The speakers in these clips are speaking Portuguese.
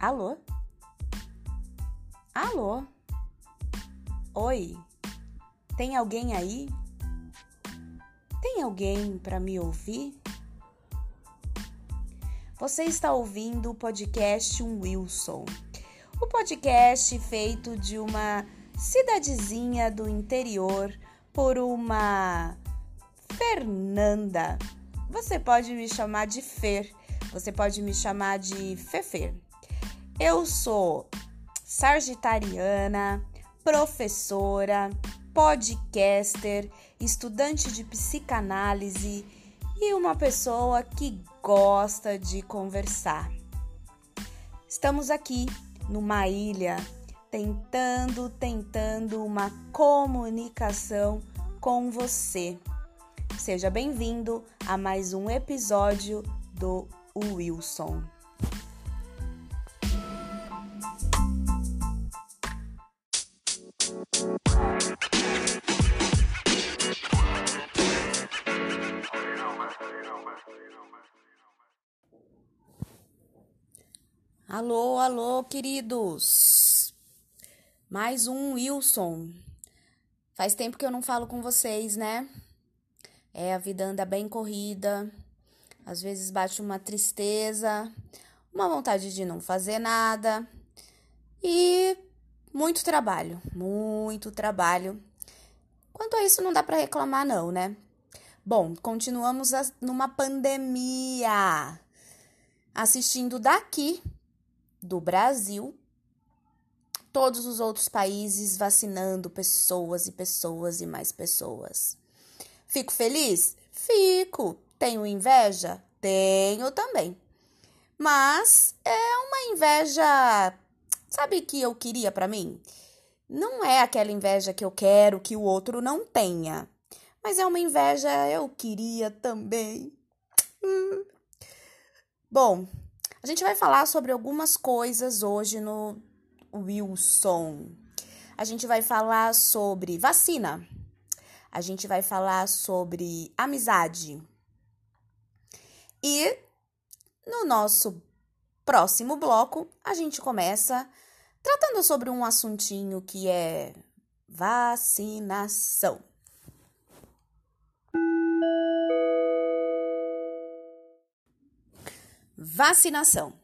Alô? Alô? Oi? Tem alguém aí? Tem alguém para me ouvir? Você está ouvindo o podcast Um Wilson. O podcast feito de uma cidadezinha do interior por uma Fernanda. Você pode me chamar de Fer, você pode me chamar de Fefer. Eu sou sagitariana, professora, podcaster, estudante de psicanálise e uma pessoa que gosta de conversar. Estamos aqui numa ilha tentando, tentando uma comunicação com você. Seja bem-vindo a mais um episódio do Wilson. Alô, alô, queridos! Mais um Wilson. Faz tempo que eu não falo com vocês, né? É, a vida anda bem corrida. Às vezes bate uma tristeza, uma vontade de não fazer nada e muito trabalho, muito trabalho. Quanto a isso, não dá para reclamar, não, né? Bom, continuamos numa pandemia, assistindo daqui do Brasil, todos os outros países vacinando pessoas e pessoas e mais pessoas. Fico feliz? Fico. Tenho inveja? Tenho também. Mas é uma inveja, sabe que eu queria para mim? Não é aquela inveja que eu quero que o outro não tenha, mas é uma inveja eu queria também. Hum. Bom, a gente vai falar sobre algumas coisas hoje no Wilson. A gente vai falar sobre vacina. A gente vai falar sobre amizade. E no nosso próximo bloco, a gente começa tratando sobre um assuntinho que é vacinação. Vacinação.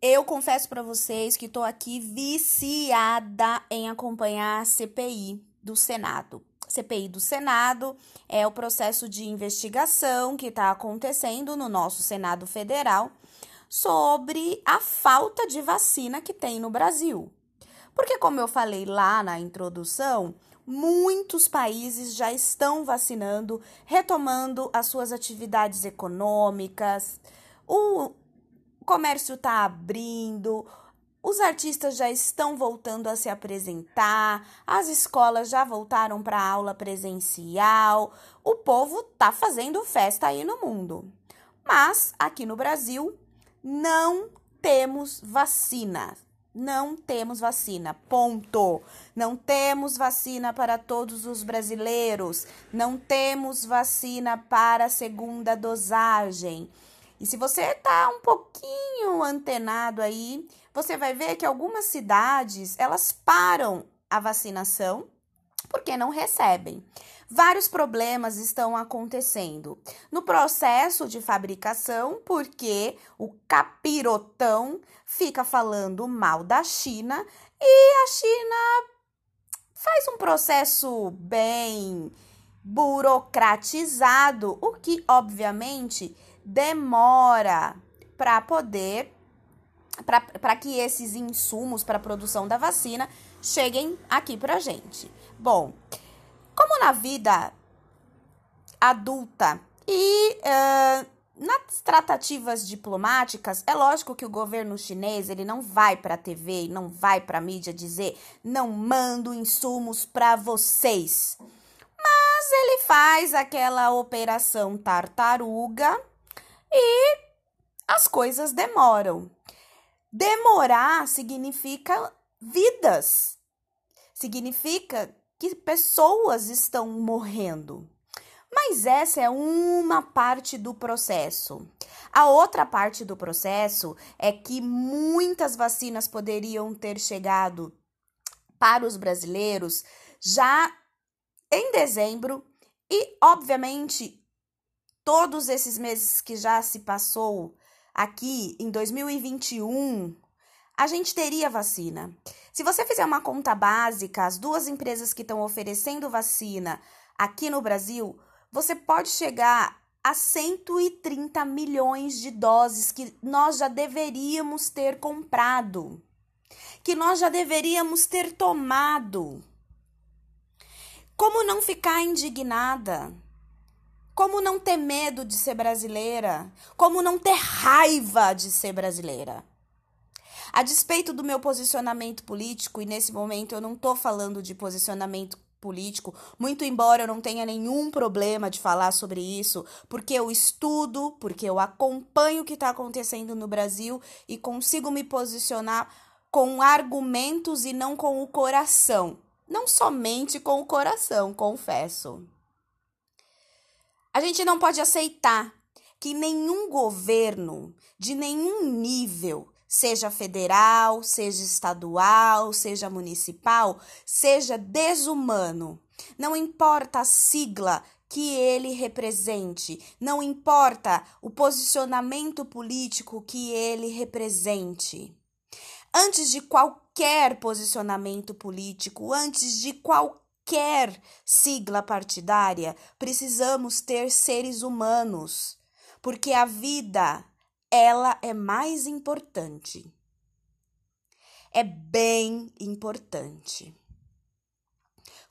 Eu confesso para vocês que estou aqui viciada em acompanhar a CPI do Senado. CPI do Senado é o processo de investigação que está acontecendo no nosso Senado Federal sobre a falta de vacina que tem no Brasil. Porque, como eu falei lá na introdução, muitos países já estão vacinando, retomando as suas atividades econômicas, o comércio está abrindo, os artistas já estão voltando a se apresentar, as escolas já voltaram para aula presencial, o povo está fazendo festa aí no mundo. Mas aqui no Brasil não temos vacina. Não temos vacina. Ponto. Não temos vacina para todos os brasileiros. Não temos vacina para a segunda dosagem. E se você está um pouquinho antenado aí, você vai ver que algumas cidades elas param a vacinação porque não recebem. Vários problemas estão acontecendo no processo de fabricação, porque o capirotão fica falando mal da China e a China faz um processo bem burocratizado, o que obviamente demora para poder para que esses insumos para a produção da vacina cheguem aqui para gente. Bom, como na vida adulta e uh, nas tratativas diplomáticas, é lógico que o governo chinês ele não vai para a TV, não vai para a mídia dizer não mando insumos para vocês, mas ele faz aquela operação tartaruga e as coisas demoram. Demorar significa vidas, significa que pessoas estão morrendo. Mas essa é uma parte do processo. A outra parte do processo é que muitas vacinas poderiam ter chegado para os brasileiros já em dezembro e, obviamente, todos esses meses que já se passou aqui em 2021, a gente teria vacina. Se você fizer uma conta básica, as duas empresas que estão oferecendo vacina aqui no Brasil, você pode chegar a 130 milhões de doses que nós já deveríamos ter comprado, que nós já deveríamos ter tomado. Como não ficar indignada? Como não ter medo de ser brasileira? Como não ter raiva de ser brasileira? A despeito do meu posicionamento político, e nesse momento eu não tô falando de posicionamento político, muito embora eu não tenha nenhum problema de falar sobre isso, porque eu estudo, porque eu acompanho o que está acontecendo no Brasil e consigo me posicionar com argumentos e não com o coração. Não somente com o coração, confesso. A gente não pode aceitar que nenhum governo de nenhum nível, seja federal, seja estadual, seja municipal, seja desumano. Não importa a sigla que ele represente, não importa o posicionamento político que ele represente. Antes de qualquer posicionamento político, antes de qualquer qualquer sigla partidária, precisamos ter seres humanos, porque a vida, ela é mais importante. É bem importante.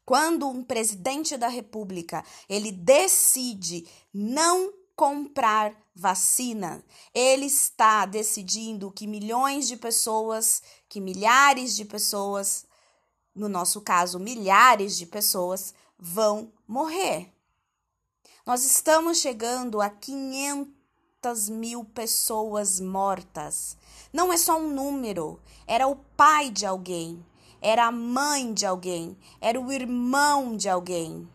Quando um presidente da República, ele decide não comprar vacina, ele está decidindo que milhões de pessoas, que milhares de pessoas no nosso caso, milhares de pessoas, vão morrer. Nós estamos chegando a 500 mil pessoas mortas. Não é só um número, era o pai de alguém, era a mãe de alguém, era o irmão de alguém,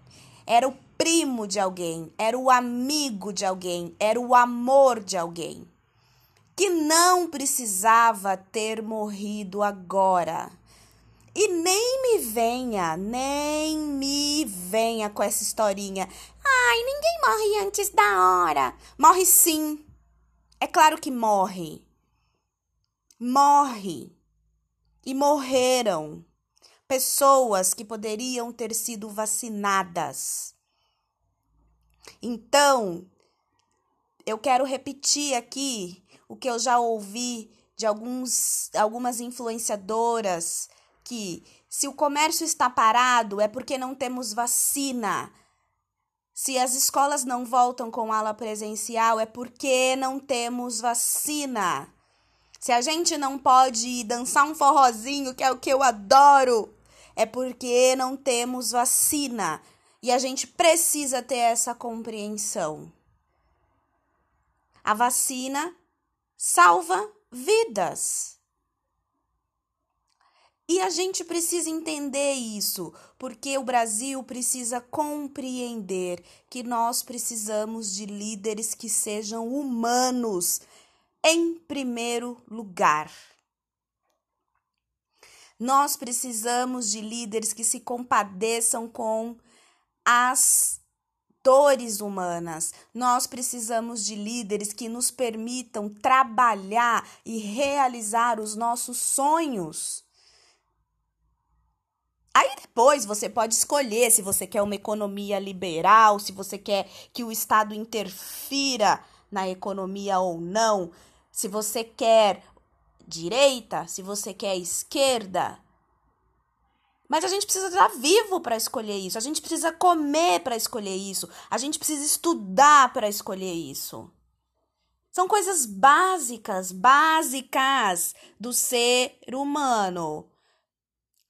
era o primo de alguém, era o amigo de alguém, era o amor de alguém. Que não precisava ter morrido agora e nem me venha, nem me venha com essa historinha. Ai, ninguém morre antes da hora. Morre sim. É claro que morre. Morre. E morreram pessoas que poderiam ter sido vacinadas. Então, eu quero repetir aqui o que eu já ouvi de alguns, algumas influenciadoras que se o comércio está parado é porque não temos vacina. Se as escolas não voltam com aula presencial é porque não temos vacina. Se a gente não pode dançar um forrozinho, que é o que eu adoro, é porque não temos vacina. E a gente precisa ter essa compreensão. A vacina salva vidas. E a gente precisa entender isso, porque o Brasil precisa compreender que nós precisamos de líderes que sejam humanos em primeiro lugar. Nós precisamos de líderes que se compadeçam com as dores humanas. Nós precisamos de líderes que nos permitam trabalhar e realizar os nossos sonhos. Aí depois você pode escolher se você quer uma economia liberal, se você quer que o Estado interfira na economia ou não, se você quer direita, se você quer esquerda. Mas a gente precisa estar vivo para escolher isso, a gente precisa comer para escolher isso, a gente precisa estudar para escolher isso. São coisas básicas, básicas do ser humano.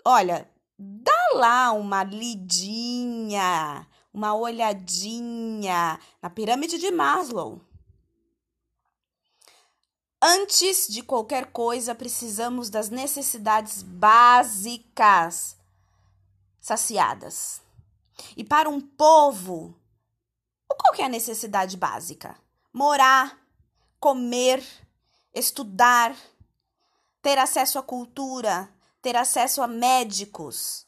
Olha, dá lá uma lidinha, uma olhadinha na pirâmide de Maslow. Antes de qualquer coisa, precisamos das necessidades básicas saciadas. E para um povo, qual que é a necessidade básica? Morar, comer, estudar, ter acesso à cultura, ter acesso a médicos.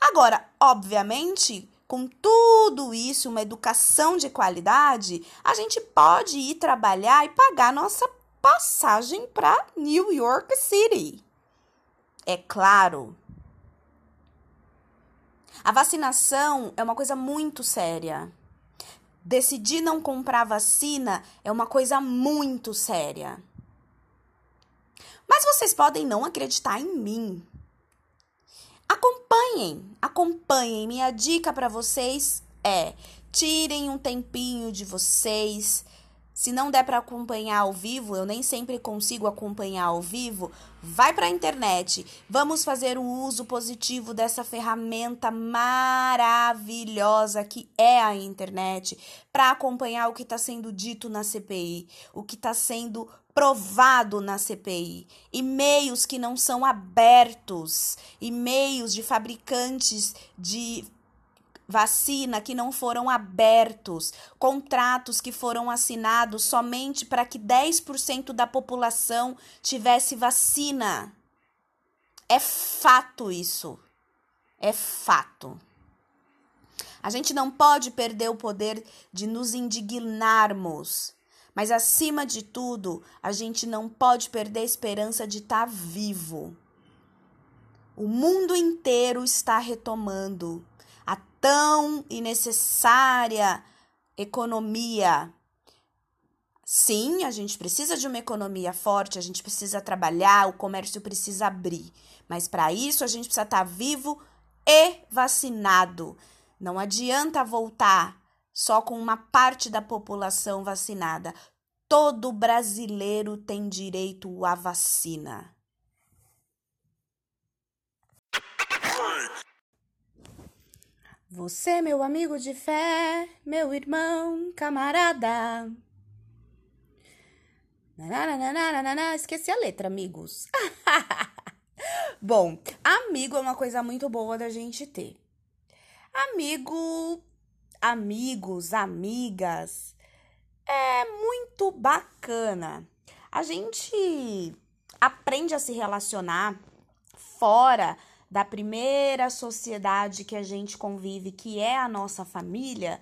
Agora, obviamente, com tudo isso, uma educação de qualidade, a gente pode ir trabalhar e pagar nossa passagem para New York City. É claro. A vacinação é uma coisa muito séria. Decidir não comprar vacina é uma coisa muito séria. Mas vocês podem não acreditar em mim. Acompanhem, acompanhem. Minha dica para vocês é: tirem um tempinho de vocês. Se não der para acompanhar ao vivo, eu nem sempre consigo acompanhar ao vivo, vai para a internet. Vamos fazer o uso positivo dessa ferramenta maravilhosa que é a internet para acompanhar o que está sendo dito na CPI, o que está sendo provado na CPI, e-mails que não são abertos, e-mails de fabricantes de vacina que não foram abertos, contratos que foram assinados somente para que 10% da população tivesse vacina. É fato isso. É fato. A gente não pode perder o poder de nos indignarmos mas acima de tudo, a gente não pode perder a esperança de estar tá vivo. O mundo inteiro está retomando tão e necessária economia. Sim, a gente precisa de uma economia forte, a gente precisa trabalhar, o comércio precisa abrir. Mas para isso a gente precisa estar tá vivo e vacinado. Não adianta voltar só com uma parte da população vacinada. Todo brasileiro tem direito à vacina. Você, meu amigo de fé, meu irmão, camarada. Nananana, esqueci a letra, amigos. Bom, amigo é uma coisa muito boa da gente ter. Amigo amigos, amigas. É muito bacana. A gente aprende a se relacionar fora da primeira sociedade que a gente convive, que é a nossa família,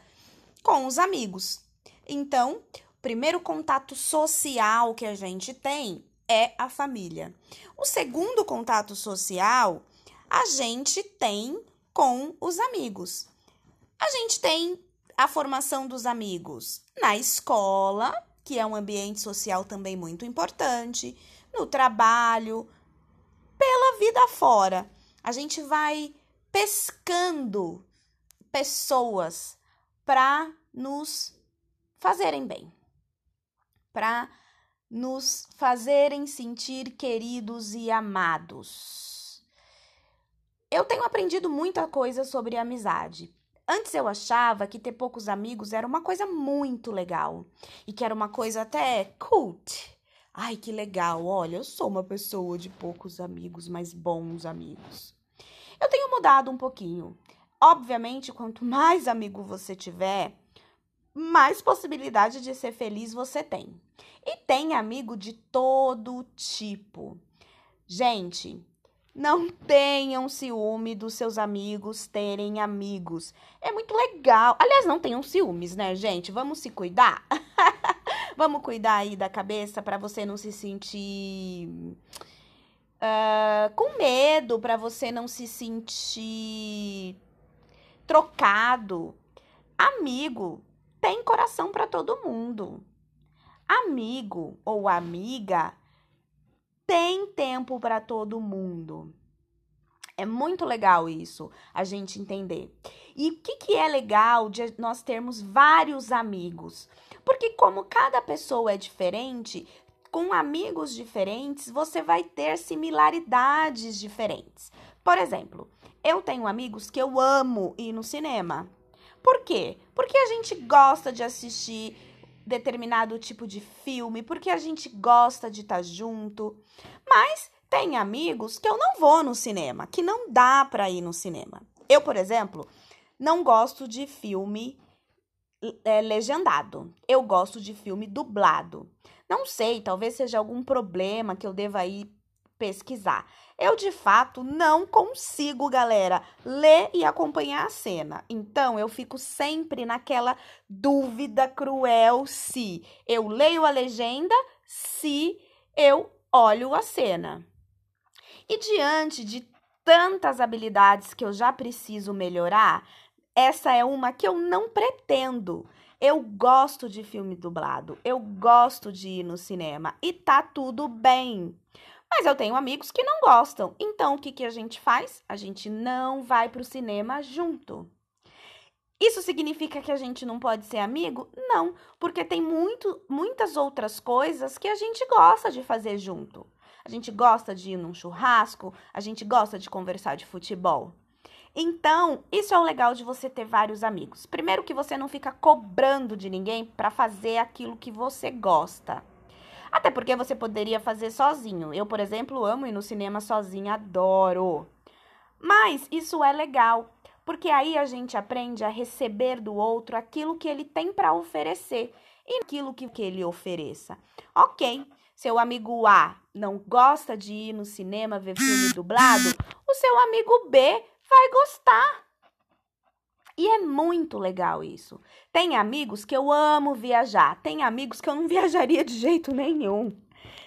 com os amigos. Então, o primeiro contato social que a gente tem é a família. O segundo contato social a gente tem com os amigos. A gente tem a formação dos amigos na escola, que é um ambiente social também muito importante, no trabalho, pela vida fora. A gente vai pescando pessoas para nos fazerem bem, para nos fazerem sentir queridos e amados. Eu tenho aprendido muita coisa sobre amizade. Antes eu achava que ter poucos amigos era uma coisa muito legal e que era uma coisa até cult. Ai, que legal! Olha, eu sou uma pessoa de poucos amigos, mas bons amigos. Eu tenho mudado um pouquinho. Obviamente, quanto mais amigo você tiver, mais possibilidade de ser feliz você tem. E tem amigo de todo tipo. Gente, não tenham ciúme dos seus amigos terem amigos. É muito legal. Aliás, não tenham ciúmes, né, gente? Vamos se cuidar? Vamos cuidar aí da cabeça para você não se sentir uh, com medo, para você não se sentir trocado. Amigo tem coração para todo mundo. Amigo ou amiga tem tempo para todo mundo. É muito legal isso, a gente entender. E o que, que é legal de nós termos vários amigos? Porque, como cada pessoa é diferente, com amigos diferentes, você vai ter similaridades diferentes. Por exemplo, eu tenho amigos que eu amo ir no cinema. Por quê? Porque a gente gosta de assistir determinado tipo de filme, porque a gente gosta de estar tá junto. Mas tem amigos que eu não vou no cinema, que não dá para ir no cinema. Eu, por exemplo, não gosto de filme é, legendado. Eu gosto de filme dublado. Não sei, talvez seja algum problema que eu deva ir pesquisar. Eu, de fato, não consigo, galera, ler e acompanhar a cena. Então, eu fico sempre naquela dúvida cruel se eu leio a legenda, se eu olho a cena. E diante de tantas habilidades que eu já preciso melhorar, essa é uma que eu não pretendo. Eu gosto de filme dublado, eu gosto de ir no cinema e tá tudo bem. Mas eu tenho amigos que não gostam. Então o que, que a gente faz? A gente não vai pro cinema junto. Isso significa que a gente não pode ser amigo? Não, porque tem muito, muitas outras coisas que a gente gosta de fazer junto. A gente gosta de ir num churrasco, a gente gosta de conversar de futebol. Então, isso é o legal de você ter vários amigos. Primeiro que você não fica cobrando de ninguém para fazer aquilo que você gosta. Até porque você poderia fazer sozinho. Eu, por exemplo, amo ir no cinema sozinha, adoro. Mas isso é legal, porque aí a gente aprende a receber do outro aquilo que ele tem para oferecer e aquilo que ele ofereça. Ok, seu amigo A não gosta de ir no cinema ver filme dublado, o seu amigo B vai gostar. E é muito legal isso. Tem amigos que eu amo viajar, tem amigos que eu não viajaria de jeito nenhum.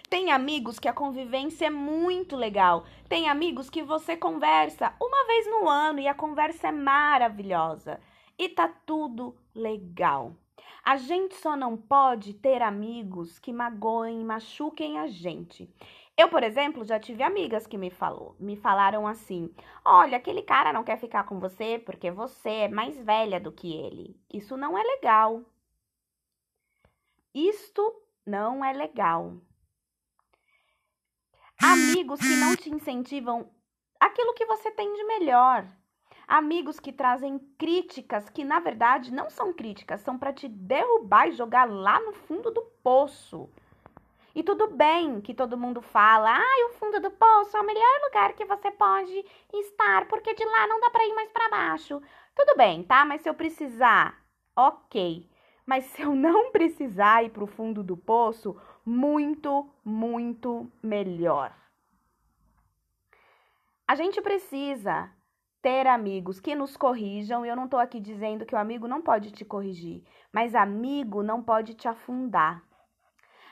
Tem amigos que a convivência é muito legal. Tem amigos que você conversa uma vez no ano e a conversa é maravilhosa. E tá tudo legal. A gente só não pode ter amigos que magoem e machuquem a gente. Eu, por exemplo, já tive amigas que me falou, me falaram assim: "Olha, aquele cara não quer ficar com você porque você é mais velha do que ele". Isso não é legal. Isto não é legal. Amigos que não te incentivam aquilo que você tem de melhor. Amigos que trazem críticas que na verdade não são críticas, são para te derrubar e jogar lá no fundo do poço. E tudo bem que todo mundo fala, ah, o fundo do poço é o melhor lugar que você pode estar, porque de lá não dá para ir mais para baixo. Tudo bem, tá? Mas se eu precisar, ok. Mas se eu não precisar ir para o fundo do poço, muito, muito melhor. A gente precisa ter amigos que nos corrijam. Eu não estou aqui dizendo que o amigo não pode te corrigir, mas amigo não pode te afundar.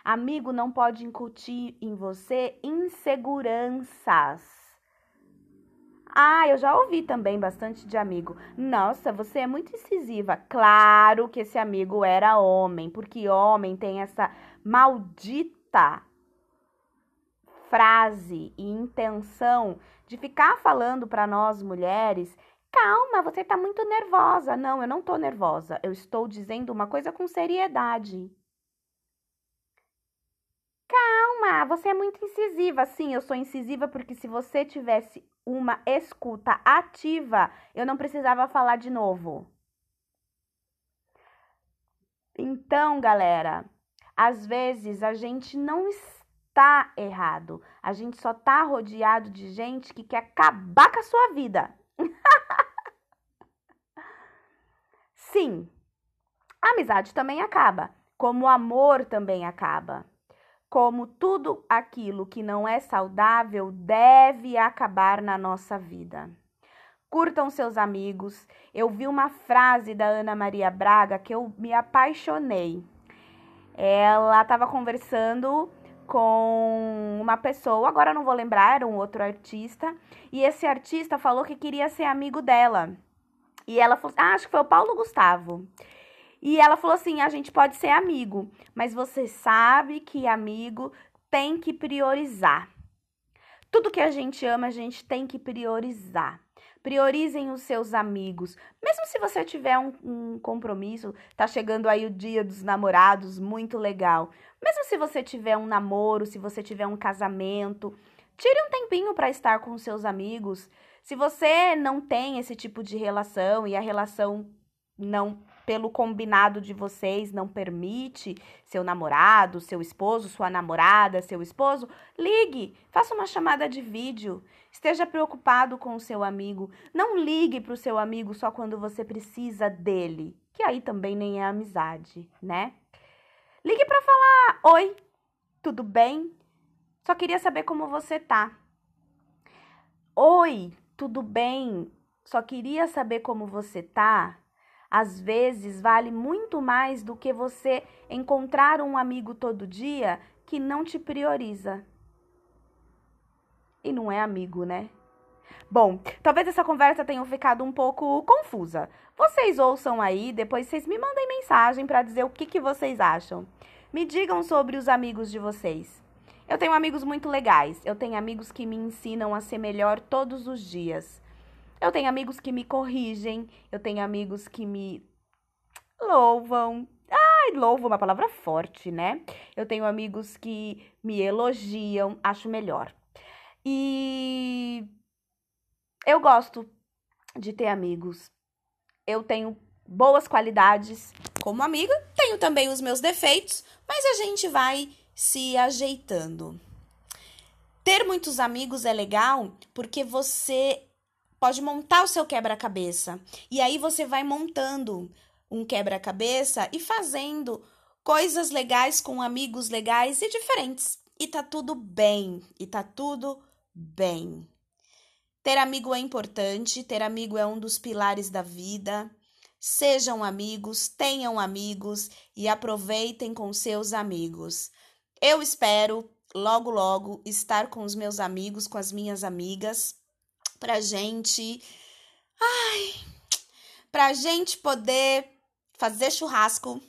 Amigo não pode incutir em você inseguranças. Ah, eu já ouvi também bastante de amigo. Nossa, você é muito incisiva. Claro que esse amigo era homem, porque homem tem essa maldita frase e intenção de ficar falando para nós mulheres Calma, você tá muito nervosa. Não, eu não tô nervosa. Eu estou dizendo uma coisa com seriedade. Calma, você é muito incisiva. Sim, eu sou incisiva porque se você tivesse uma escuta ativa, eu não precisava falar de novo. Então, galera, às vezes a gente não está errado. A gente só tá rodeado de gente que quer acabar com a sua vida. Sim, a amizade também acaba, como o amor também acaba como tudo aquilo que não é saudável deve acabar na nossa vida. Curtam seus amigos. Eu vi uma frase da Ana Maria Braga que eu me apaixonei. Ela estava conversando com uma pessoa, agora não vou lembrar, era um outro artista, e esse artista falou que queria ser amigo dela. E ela falou, ah, acho que foi o Paulo Gustavo. E ela falou assim: a gente pode ser amigo, mas você sabe que amigo tem que priorizar. Tudo que a gente ama, a gente tem que priorizar. Priorizem os seus amigos. Mesmo se você tiver um, um, compromisso, tá chegando aí o dia dos namorados, muito legal. Mesmo se você tiver um namoro, se você tiver um casamento, tire um tempinho para estar com seus amigos. Se você não tem esse tipo de relação e a relação não pelo combinado de vocês não permite seu namorado, seu esposo, sua namorada, seu esposo, ligue, faça uma chamada de vídeo. Esteja preocupado com o seu amigo. Não ligue para o seu amigo só quando você precisa dele, que aí também nem é amizade, né? Ligue para falar: "Oi, tudo bem? Só queria saber como você tá." Oi, tudo bem? Só queria saber como você tá. Às vezes vale muito mais do que você encontrar um amigo todo dia que não te prioriza. E não é amigo, né? Bom, talvez essa conversa tenha ficado um pouco confusa. Vocês ouçam aí, depois vocês me mandem mensagem para dizer o que, que vocês acham. Me digam sobre os amigos de vocês. Eu tenho amigos muito legais. Eu tenho amigos que me ensinam a ser melhor todos os dias. Eu tenho amigos que me corrigem. Eu tenho amigos que me louvam. Ai, louvo é uma palavra forte, né? Eu tenho amigos que me elogiam, acho melhor. E eu gosto de ter amigos. Eu tenho boas qualidades como amiga, tenho também os meus defeitos, mas a gente vai se ajeitando. Ter muitos amigos é legal porque você pode montar o seu quebra-cabeça. E aí você vai montando um quebra-cabeça e fazendo coisas legais com amigos legais e diferentes. E tá tudo bem, e tá tudo bem. Ter amigo é importante, ter amigo é um dos pilares da vida. Sejam amigos, tenham amigos e aproveitem com seus amigos. Eu espero logo, logo estar com os meus amigos, com as minhas amigas, pra gente. Ai! Pra gente poder fazer churrasco,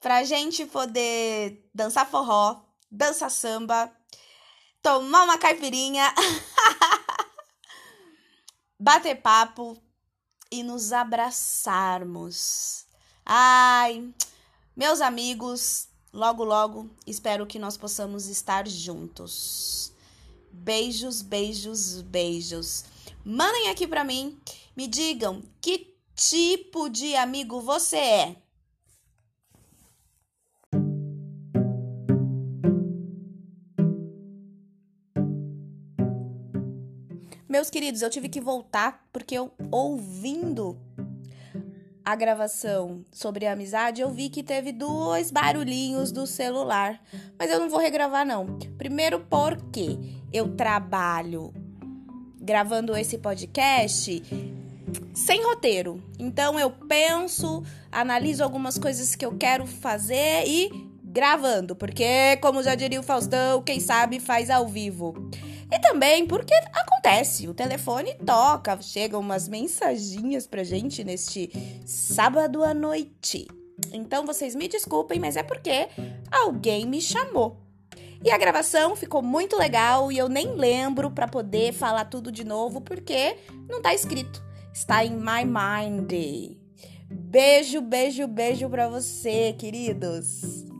pra gente poder dançar forró, dançar samba, tomar uma caipirinha, bater papo e nos abraçarmos. Ai, meus amigos, logo logo espero que nós possamos estar juntos. Beijos, beijos, beijos. Mandem aqui para mim, me digam que tipo de amigo você é. Meus queridos, eu tive que voltar porque eu ouvindo a gravação sobre a amizade, eu vi que teve dois barulhinhos do celular. Mas eu não vou regravar, não. Primeiro, porque eu trabalho gravando esse podcast sem roteiro. Então, eu penso, analiso algumas coisas que eu quero fazer e gravando. Porque, como já diria o Faustão, quem sabe faz ao vivo. E também porque acontece, o telefone toca, chegam umas mensaginhas pra gente neste sábado à noite. Então vocês me desculpem, mas é porque alguém me chamou. E a gravação ficou muito legal e eu nem lembro para poder falar tudo de novo porque não tá escrito. Está em my mind. Beijo, beijo, beijo para você, queridos.